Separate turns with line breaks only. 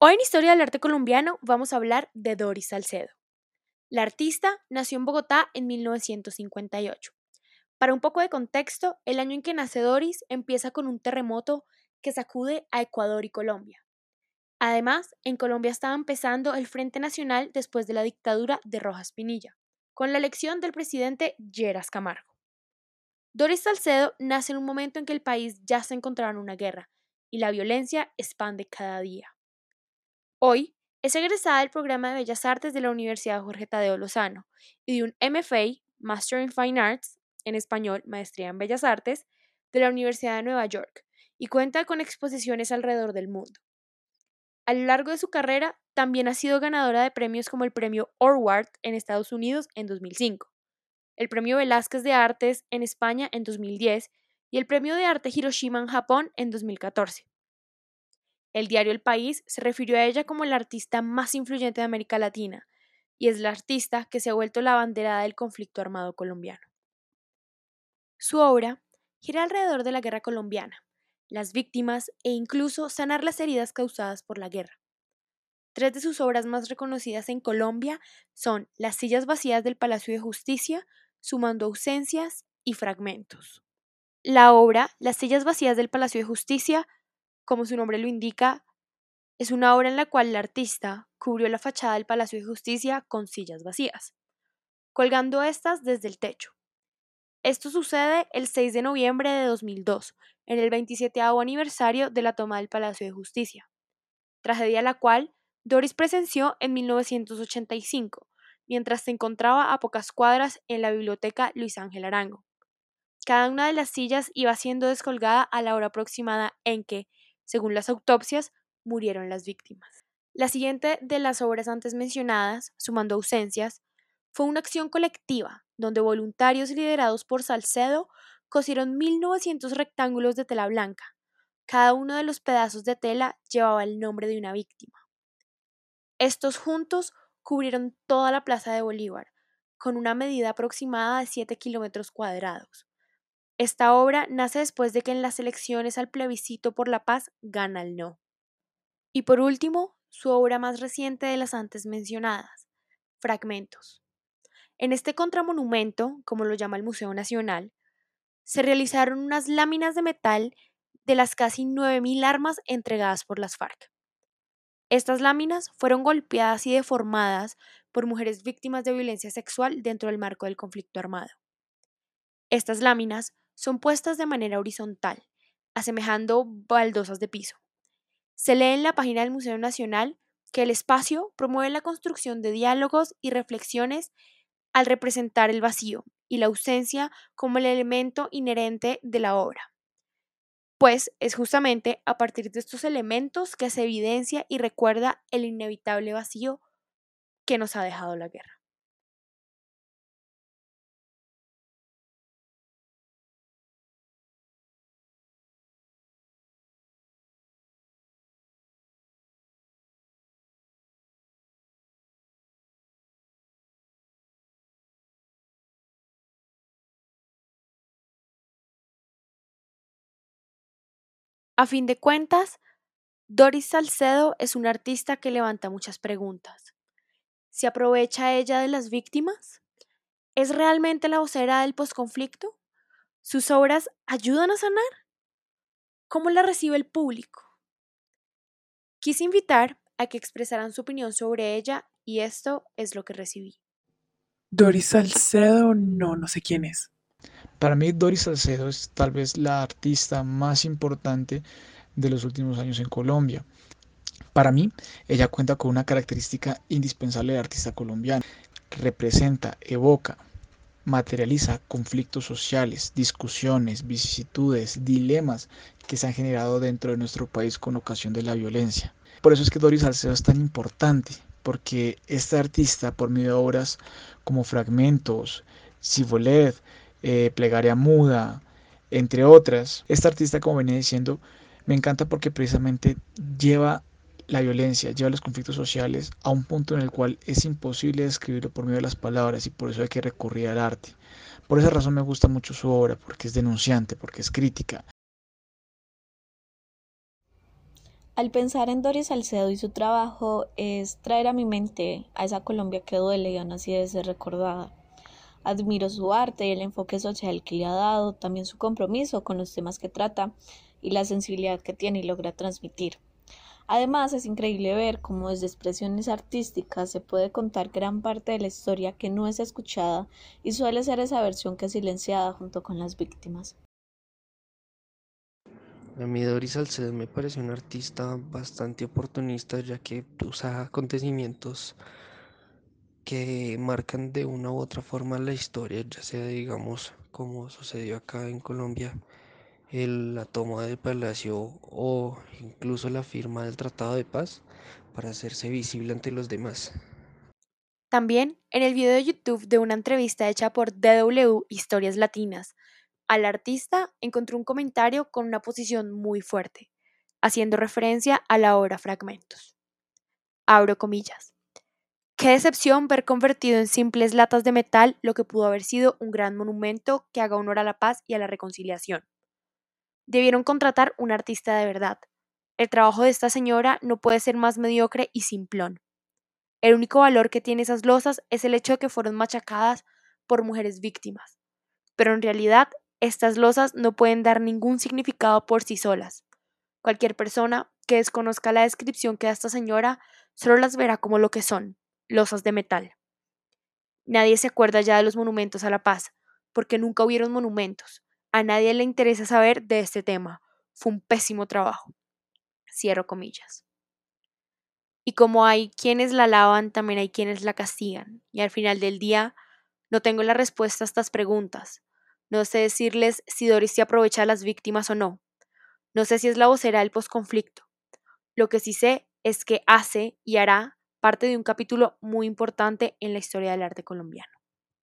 Hoy en Historia del Arte Colombiano vamos a hablar de Doris Salcedo. La artista nació en Bogotá en 1958. Para un poco de contexto, el año en que nace Doris empieza con un terremoto que sacude a Ecuador y Colombia. Además, en Colombia estaba empezando el Frente Nacional después de la dictadura de Rojas Pinilla, con la elección del presidente Lleras Camargo. Doris Salcedo nace en un momento en que el país ya se encontraba en una guerra y la violencia expande cada día. Hoy es egresada del programa de Bellas Artes de la Universidad Jorge Tadeo Lozano y de un MFA, Master in Fine Arts, en español, Maestría en Bellas Artes, de la Universidad de Nueva York, y cuenta con exposiciones alrededor del mundo. A lo largo de su carrera, también ha sido ganadora de premios como el Premio Orward en Estados Unidos en 2005, el Premio Velázquez de Artes en España en 2010 y el Premio de Arte Hiroshima en Japón en 2014. El diario El País se refirió a ella como la artista más influyente de América Latina y es la artista que se ha vuelto la bandera del conflicto armado colombiano. Su obra gira alrededor de la guerra colombiana, las víctimas e incluso sanar las heridas causadas por la guerra. Tres de sus obras más reconocidas en Colombia son Las sillas vacías del Palacio de Justicia, Sumando ausencias y fragmentos. La obra Las sillas vacías del Palacio de Justicia, como su nombre lo indica, es una obra en la cual el artista cubrió la fachada del Palacio de Justicia con sillas vacías, colgando estas desde el techo. Esto sucede el 6 de noviembre de 2002, en el 27 aniversario de la toma del Palacio de Justicia, tragedia la cual Doris presenció en 1985, mientras se encontraba a pocas cuadras en la biblioteca Luis Ángel Arango. Cada una de las sillas iba siendo descolgada a la hora aproximada en que, según las autopsias, murieron las víctimas. La siguiente de las obras antes mencionadas, sumando ausencias, fue una acción colectiva donde voluntarios liderados por Salcedo cosieron 1900 rectángulos de tela blanca. Cada uno de los pedazos de tela llevaba el nombre de una víctima. Estos juntos cubrieron toda la plaza de Bolívar, con una medida aproximada de 7 kilómetros cuadrados. Esta obra nace después de que en las elecciones al plebiscito por la paz gana el no. Y por último, su obra más reciente de las antes mencionadas, Fragmentos. En este contramonumento, como lo llama el Museo Nacional, se realizaron unas láminas de metal de las casi 9.000 armas entregadas por las FARC. Estas láminas fueron golpeadas y deformadas por mujeres víctimas de violencia sexual dentro del marco del conflicto armado. Estas láminas son puestas de manera horizontal, asemejando baldosas de piso. Se lee en la página del Museo Nacional que el espacio promueve la construcción de diálogos y reflexiones al representar el vacío y la ausencia como el elemento inherente de la obra. Pues es justamente a partir de estos elementos que se evidencia y recuerda el inevitable vacío que nos ha dejado la guerra. A fin de cuentas, Doris Salcedo es una artista que levanta muchas preguntas. ¿Se aprovecha ella de las víctimas? ¿Es realmente la vocera del posconflicto? ¿Sus obras ayudan a sanar? ¿Cómo la recibe el público? Quise invitar a que expresaran su opinión sobre ella y esto es lo que recibí.
Doris Salcedo, no, no sé quién es.
Para mí Doris Salcedo es tal vez la artista más importante de los últimos años en Colombia. Para mí, ella cuenta con una característica indispensable del artista colombiano. Representa, evoca, materializa conflictos sociales, discusiones, vicisitudes, dilemas que se han generado dentro de nuestro país con ocasión de la violencia. Por eso es que Doris Salcedo es tan importante, porque esta artista, por medio de obras como Fragmentos, Sibolet, eh, Plegaria Muda, entre otras. Esta artista, como venía diciendo, me encanta porque precisamente lleva la violencia, lleva los conflictos sociales a un punto en el cual es imposible describirlo por medio de las palabras y por eso hay que recurrir al arte. Por esa razón me gusta mucho su obra, porque es denunciante, porque es crítica.
Al pensar en Doris Salcedo y su trabajo es traer a mi mente a esa Colombia que duele y aún así debe ser recordada. Admiro su arte y el enfoque social que le ha dado, también su compromiso con los temas que trata y la sensibilidad que tiene y logra transmitir. Además, es increíble ver cómo desde expresiones artísticas se puede contar gran parte de la historia que no es escuchada y suele ser esa versión que es silenciada junto con las víctimas.
A mí Doris Salcedo me parece un artista bastante oportunista ya que usa acontecimientos que marcan de una u otra forma la historia, ya sea digamos como sucedió acá en Colombia, la toma del palacio o incluso la firma del Tratado de Paz para hacerse visible ante los demás.
También en el video de YouTube de una entrevista hecha por DW Historias Latinas, al artista encontró un comentario con una posición muy fuerte, haciendo referencia a la obra Fragmentos. Abro comillas. Qué decepción ver convertido en simples latas de metal lo que pudo haber sido un gran monumento que haga honor a la paz y a la reconciliación. Debieron contratar un artista de verdad. El trabajo de esta señora no puede ser más mediocre y simplón. El único valor que tiene esas losas es el hecho de que fueron machacadas por mujeres víctimas. Pero en realidad estas losas no pueden dar ningún significado por sí solas. Cualquier persona que desconozca la descripción que da esta señora solo las verá como lo que son, losas de metal. Nadie se acuerda ya de los monumentos a la paz, porque nunca hubieron monumentos. A nadie le interesa saber de este tema. Fue un pésimo trabajo. Cierro comillas. Y como hay quienes la alaban, también hay quienes la castigan. Y al final del día, no tengo la respuesta a estas preguntas. No sé decirles si Doris se aprovecha de las víctimas o no. No sé si es la vocera del posconflicto. Lo que sí sé es que hace y hará parte de un capítulo muy importante en la historia del arte colombiano.